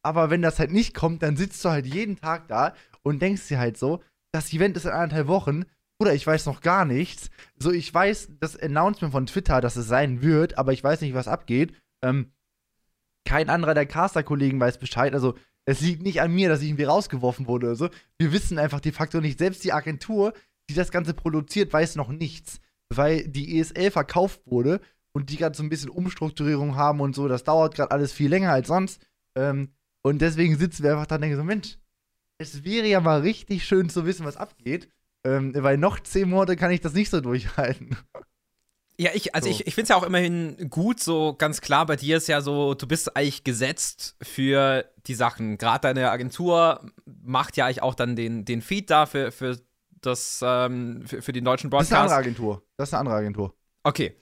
aber wenn das halt nicht kommt, dann sitzt du halt jeden Tag da und denkst dir halt so, das Event ist in anderthalb Wochen, oder ich weiß noch gar nichts. So, ich weiß das Announcement von Twitter, dass es sein wird, aber ich weiß nicht, was abgeht. Ähm, kein anderer der Caster-Kollegen weiß Bescheid. Also, es liegt nicht an mir, dass ich irgendwie rausgeworfen wurde oder so. Wir wissen einfach de facto nicht. Selbst die Agentur, die das Ganze produziert, weiß noch nichts. Weil die ESL verkauft wurde und die gerade so ein bisschen Umstrukturierung haben und so. Das dauert gerade alles viel länger als sonst. Ähm, und deswegen sitzen wir einfach da und denken so: Mensch, es wäre ja mal richtig schön zu wissen, was abgeht. Ähm, weil noch zehn Monate kann ich das nicht so durchhalten. Ja, ich, also so. ich, ich finde es ja auch immerhin gut, so ganz klar, bei dir ist ja so, du bist eigentlich gesetzt für die Sachen. Gerade deine Agentur macht ja eigentlich auch dann den, den Feed da für, für das, ähm, für, für den deutschen Broadcast. Das ist eine andere Agentur. Das ist eine andere Agentur. Okay.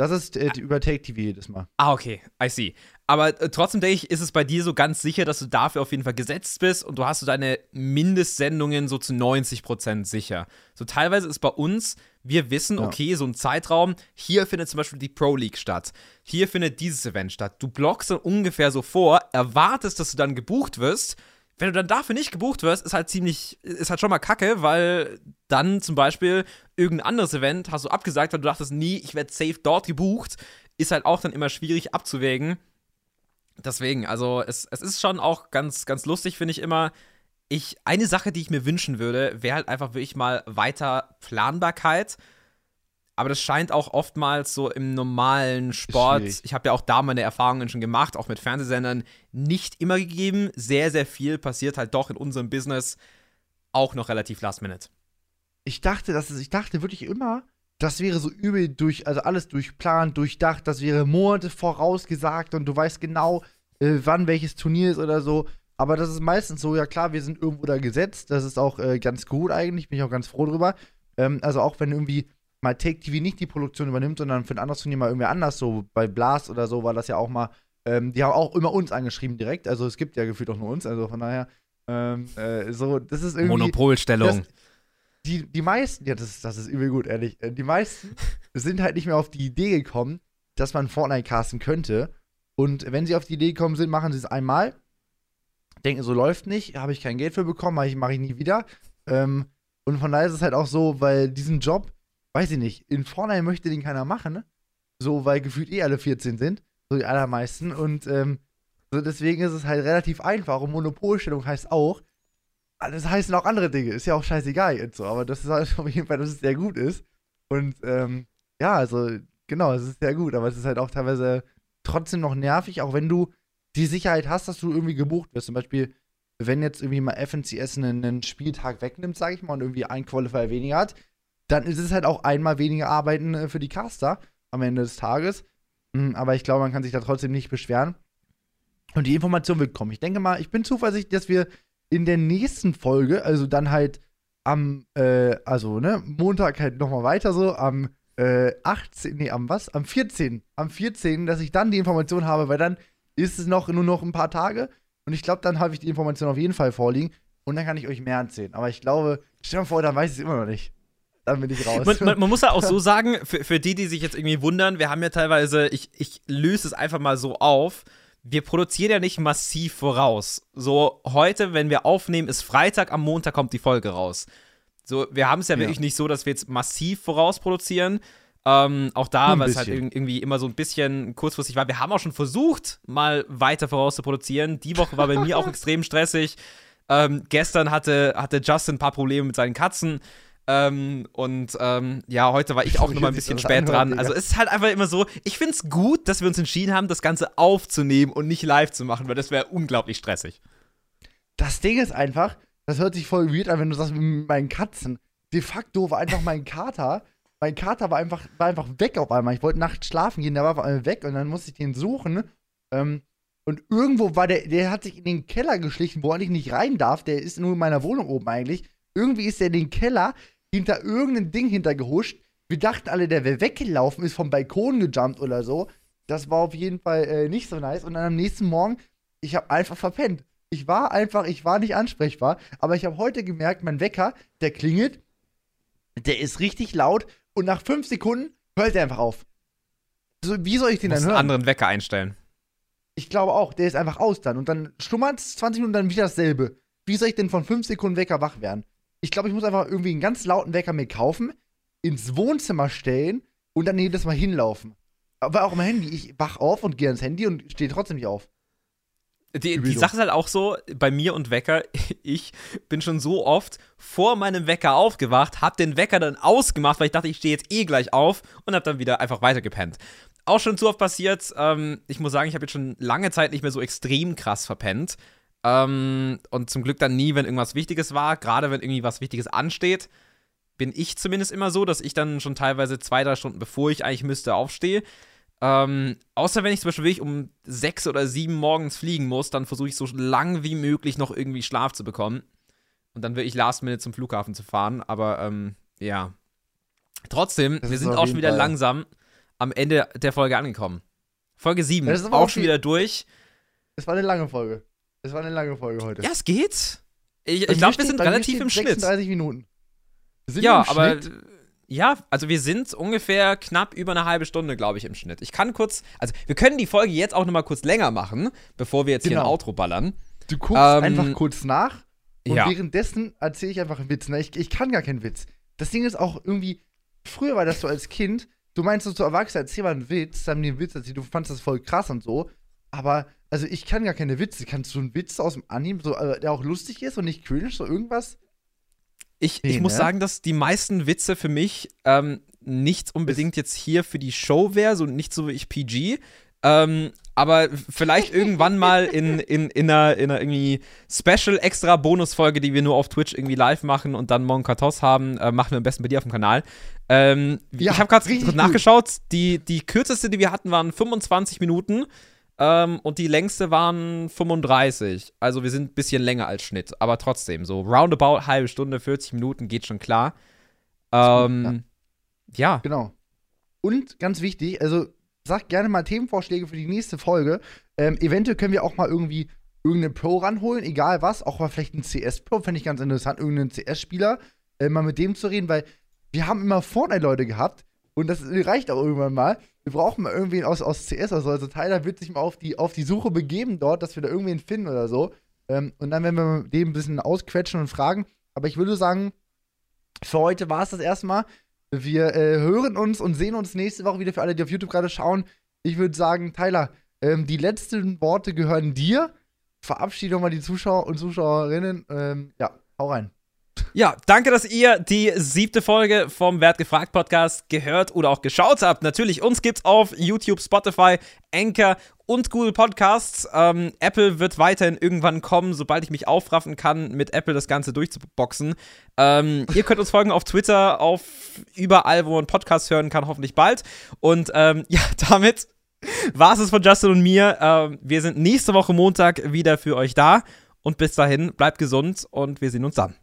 Das ist äh, über Take TV jedes Mal. Ah, okay, I see. Aber äh, trotzdem denke ich, ist es bei dir so ganz sicher, dass du dafür auf jeden Fall gesetzt bist und du hast so deine Mindestsendungen so zu 90 Prozent sicher. So teilweise ist bei uns, wir wissen, Ja. okay, so ein Zeitraum, hier findet zum Beispiel die Pro League statt. Hier findet dieses Event statt. Du blockst dann ungefähr so vor, erwartest, dass du dann gebucht wirst. Wenn du dann dafür nicht gebucht wirst, ist halt ziemlich, ist halt schon mal kacke, weil dann zum Beispiel irgendein anderes Event hast du abgesagt, weil du dachtest, nie, ich werde safe dort gebucht. Ist halt auch dann immer schwierig abzuwägen. Deswegen, also es, es ist schon auch ganz, ganz lustig, finde ich immer. Ich, eine Sache, die ich mir wünschen würde, wäre halt einfach wirklich mal weiter Planbarkeit. Aber das scheint auch oftmals so im normalen Sport, ich habe ja auch da meine Erfahrungen schon gemacht, auch mit Fernsehsendern, nicht immer gegeben. Sehr, sehr viel passiert halt doch in unserem Business auch noch relativ last minute. Ich dachte, das ist, ich dachte wirklich immer, das wäre so übel durch, also alles durchplant, durchdacht, das wäre Monate vorausgesagt und du weißt genau, äh, wann welches Turnier ist oder so. Aber das ist meistens so, ja klar, wir sind irgendwo da gesetzt. Das ist auch äh, ganz gut eigentlich, bin ich auch ganz froh drüber. Ähm, also auch wenn irgendwie mal Take TV nicht die Produktion übernimmt, sondern für ein anderes Turnier mal irgendwer anders, so bei Blast oder so war das ja auch mal, ähm, die haben auch immer uns angeschrieben direkt. Also es gibt ja gefühlt auch nur uns, also von daher, ähm, äh, so, das ist irgendwie. Monopolstellung. Das, die, die meisten, ja, das, ist- das ist übel gut, ehrlich. äh, Die meisten sind halt nicht mehr auf die Idee gekommen, dass man Fortnite casten könnte. Und wenn sie auf die Idee gekommen sind, machen sie es einmal. Denken, so läuft nicht, habe ich kein Geld für bekommen, mache ich, mach ich nie wieder. Ähm, und von daher ist es halt auch so, weil diesen Job, weiß ich nicht, in Fortnite möchte den keiner machen? So, weil gefühlt eh alle 14 sind, so die allermeisten. Und ähm, so deswegen ist es halt relativ einfach. Und Monopolstellung heißt auch, das heißen auch andere Dinge, ist ja auch scheißegal jetzt so, aber das ist halt auf jeden Fall, dass es sehr gut ist. Und ähm, ja, also genau, es ist sehr gut, aber es ist halt auch teilweise trotzdem noch nervig, auch wenn du die Sicherheit hast, dass du irgendwie gebucht wirst. Zum Beispiel, wenn jetzt irgendwie mal FNCS einen, einen Spieltag wegnimmt, sage ich mal, und irgendwie ein Qualifier weniger hat, dann ist es halt auch einmal weniger Arbeiten äh, für die Caster am Ende des Tages. Mm, Aber ich glaube, man kann sich da trotzdem nicht beschweren. Und die Information wird kommen. Ich denke mal, ich bin zuversichtlich, dass wir in der nächsten Folge, also dann halt am, äh, also, ne, Montag halt nochmal weiter so, am äh, 18, nee, am was? Am 14. Am 14, dass ich dann die Information habe, weil dann ist es noch nur noch ein paar Tage und ich glaube, dann habe ich die Information auf jeden Fall vorliegen und dann kann ich euch mehr erzählen. Aber ich glaube, stell dir mal vor, dann weiß ich es immer noch nicht. Dann bin ich raus. Man, man, man muss ja auch so sagen, für, für die, die sich jetzt irgendwie wundern, wir haben ja teilweise, ich, ich löse es einfach mal so auf, wir produzieren ja nicht massiv voraus. So, heute, wenn wir aufnehmen, ist Freitag, am Montag kommt die Folge raus. So, wir haben es ja, Ja. wirklich nicht so, dass wir jetzt massiv vorausproduzieren. Ähm, auch da, weil es halt irgendwie immer so ein bisschen kurzfristig war. Wir haben auch schon versucht, mal weiter vorauszuproduzieren. Die Woche war bei mir auch extrem stressig. Ähm, gestern hatte, hatte Justin ein paar Probleme mit seinen Katzen. Ähm, und ähm, ja, heute war ich auch Wie noch mal ein bisschen spät dran. Also es ist halt einfach immer so, ich finde es gut, dass wir uns entschieden haben, das Ganze aufzunehmen und nicht live zu machen, weil das wäre unglaublich stressig. Das Ding ist einfach, das hört sich voll weird an, wenn du sagst, mit meinen Katzen. De facto war einfach mein Kater, mein Kater war einfach, war einfach weg auf einmal. Ich wollte nachts schlafen gehen, der war auf einmal weg und dann musste ich den suchen. Ähm, und irgendwo war der, der hat sich in den Keller geschlichen, wo er nicht rein darf. Der ist nur in meiner Wohnung oben eigentlich. Irgendwie ist er in den Keller hinter irgendein Ding hintergehuscht. Wir dachten alle, der wäre weggelaufen, ist vom Balkon gejumpt oder so. Das war auf jeden Fall äh, nicht so nice. Und dann am nächsten Morgen, ich habe einfach verpennt. Ich war einfach, ich war nicht ansprechbar. Aber ich habe heute gemerkt, mein Wecker, der klingelt, der ist richtig laut und nach fünf Sekunden hört er einfach auf. So, wie soll ich den dann einen hören? anderen Wecker einstellen. Ich glaube auch, der ist einfach aus dann. Und dann schlummert es 20 Minuten dann wieder dasselbe. Wie soll ich denn von 5 Sekunden Wecker wach werden? Ich glaube, ich muss einfach irgendwie einen ganz lauten Wecker mir kaufen, ins Wohnzimmer stellen und dann jedes Mal hinlaufen. Aber auch im Handy. Ich wach auf und gehe ans Handy und stehe trotzdem nicht auf. Die, die. Sache ist halt auch so, bei mir und Wecker, ich bin schon so oft vor meinem Wecker aufgewacht, hab den Wecker dann ausgemacht, weil ich dachte, ich stehe jetzt eh gleich auf und hab dann wieder einfach weitergepennt. Auch schon zu oft passiert, ähm, ich muss sagen, ich habe jetzt schon lange Zeit nicht mehr so extrem krass verpennt. Ähm, und zum Glück dann nie, wenn irgendwas Wichtiges war, gerade wenn irgendwie was Wichtiges ansteht, bin ich zumindest immer so, dass ich dann schon teilweise zwei, drei Stunden bevor ich eigentlich müsste aufstehe. Ähm, außer wenn ich zum Beispiel wirklich um sechs oder sieben morgens fliegen muss, dann versuche ich so lang wie möglich noch irgendwie Schlaf zu bekommen. Und dann wirklich last minute zum Flughafen zu fahren. Aber ähm, ja. Trotzdem, Das wir sind auch schon wieder Fall- langsam am Ende der Folge angekommen. Folge 7, Ja, das ist aber auch schon wieder durch. Es war eine lange Folge. Es war eine lange Folge heute. Ja, es geht. Ich, ich glaube, wir sind relativ im Schnitt. 36 Minuten. Sind Ja, aber Schnitt? ja, also wir sind ungefähr knapp über eine halbe Stunde, glaube ich, im Schnitt. Ich kann kurz, also wir können die Folge jetzt auch noch mal kurz länger machen, bevor wir jetzt hier ein Genau. Outro ballern. Du guckst ähm, einfach kurz nach und ja. währenddessen erzähle ich einfach einen Witz. Ne? Ich, ich kann gar keinen Witz. Das Ding ist auch irgendwie, früher war das so als Kind, du meinst so zu Erwachsenen, erzähl mal einen Witz, dann haben die einen Witz erzählt, du fandest das voll krass und so. Aber, also ich kann gar keine Witze. Kannst du einen Witz aus dem Anime, so, äh, der auch lustig ist und nicht cringe, so irgendwas? Ich, Nee, ich muss ne? sagen, dass die meisten Witze für mich ähm, nicht unbedingt jetzt hier für die Show wäre, so nicht so wie ich PG. Ähm, aber vielleicht irgendwann mal in, in, in, einer, in einer irgendwie Special extra Bonusfolge, die wir nur auf Twitch irgendwie live machen und dann Mon Kartos haben, äh, machen wir am besten bei dir auf dem Kanal. Ähm, Ja, ich habe gerade nachgeschaut, die, die kürzeste, die wir hatten, waren 25 Minuten. Ähm, und die längste waren 35. Also wir sind ein bisschen länger als Schnitt, aber trotzdem, so roundabout halbe Stunde, 40 Minuten geht schon klar. Ähm, ja. Genau. Und ganz wichtig, also sagt gerne mal Themenvorschläge für die nächste Folge. Ähm, eventuell können wir auch mal irgendwie irgendeinen Pro ranholen, egal was, auch mal vielleicht einen CS-Pro, fände ich ganz interessant, irgendeinen CS-Spieler, äh, mal mit dem zu reden, weil wir haben immer Fortnite-Leute gehabt und das reicht auch irgendwann mal. Wir brauchen mal irgendwen aus, aus CS oder so. Also Tyler wird sich mal auf die, auf die Suche begeben dort, dass wir da irgendwen finden oder so. Ähm, und dann werden wir mit dem ein bisschen ausquetschen und fragen. Aber ich würde sagen, für heute war es das erstmal. Wir äh, hören uns und sehen uns nächste Woche wieder für alle, die auf YouTube gerade schauen. Ich würde sagen, Tyler, ähm, die letzten Worte gehören dir. Verabschiede doch mal die Zuschauer und Zuschauerinnen. Ähm, ja, hau rein. Ja, danke, dass ihr die siebte Folge vom Wert gefragt Podcast gehört oder auch geschaut habt. Natürlich, uns gibt's auf YouTube, Spotify, Anchor und Google Podcasts. Ähm, Apple wird weiterhin irgendwann kommen, sobald ich mich aufraffen kann, mit Apple das Ganze durchzuboxen. Ähm, ihr könnt uns folgen auf Twitter, auf überall, wo man Podcasts hören kann, hoffentlich bald. Und ähm, ja, damit war es von Justin und mir. Ähm, wir sind nächste Woche Montag wieder für euch da. Und bis dahin, bleibt gesund und wir sehen uns dann.